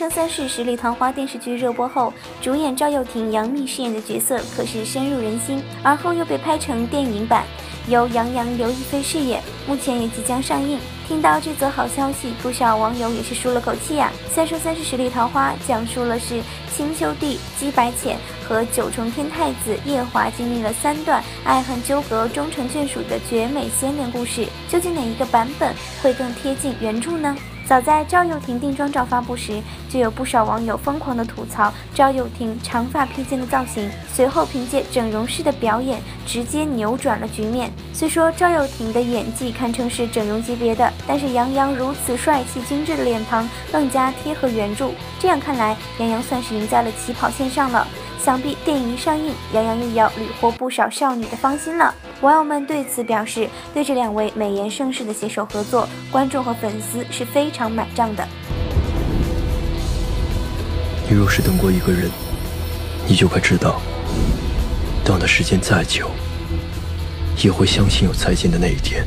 三生三世十里桃花》电视剧热播后，主演赵又廷、杨幂饰演的角色可是深入人心，而后又被拍成电影版，由杨洋、刘亦菲饰演，目前也即将上映。听到这则好消息，不少网友也是舒了口气呀。三生《三世十里桃花》，讲述了是青丘帝姬白浅和九重天太子夜华经历了三段爱恨纠葛、终成眷属的绝美仙恋故事。究竟哪一个版本会更贴近原著呢？早在赵又廷定妆照发布时，就有不少网友疯狂的吐槽赵又廷长发披肩的造型。随后凭借整容式的表演，直接扭转了局面。虽说赵又廷的演技堪称是整容级别的，但是杨洋如此帅气精致的脸庞更加贴合原著。这样看来，杨洋算是赢在了起跑线上了。想必电影一上映，杨洋又要屡获不少少女的芳心了。网友们对此表示，对这两位美颜盛世的携手合作，观众和粉丝是非常买账的。你若是等过一个人，你就该知道，等的时间再久，也会相信有再见的那一天。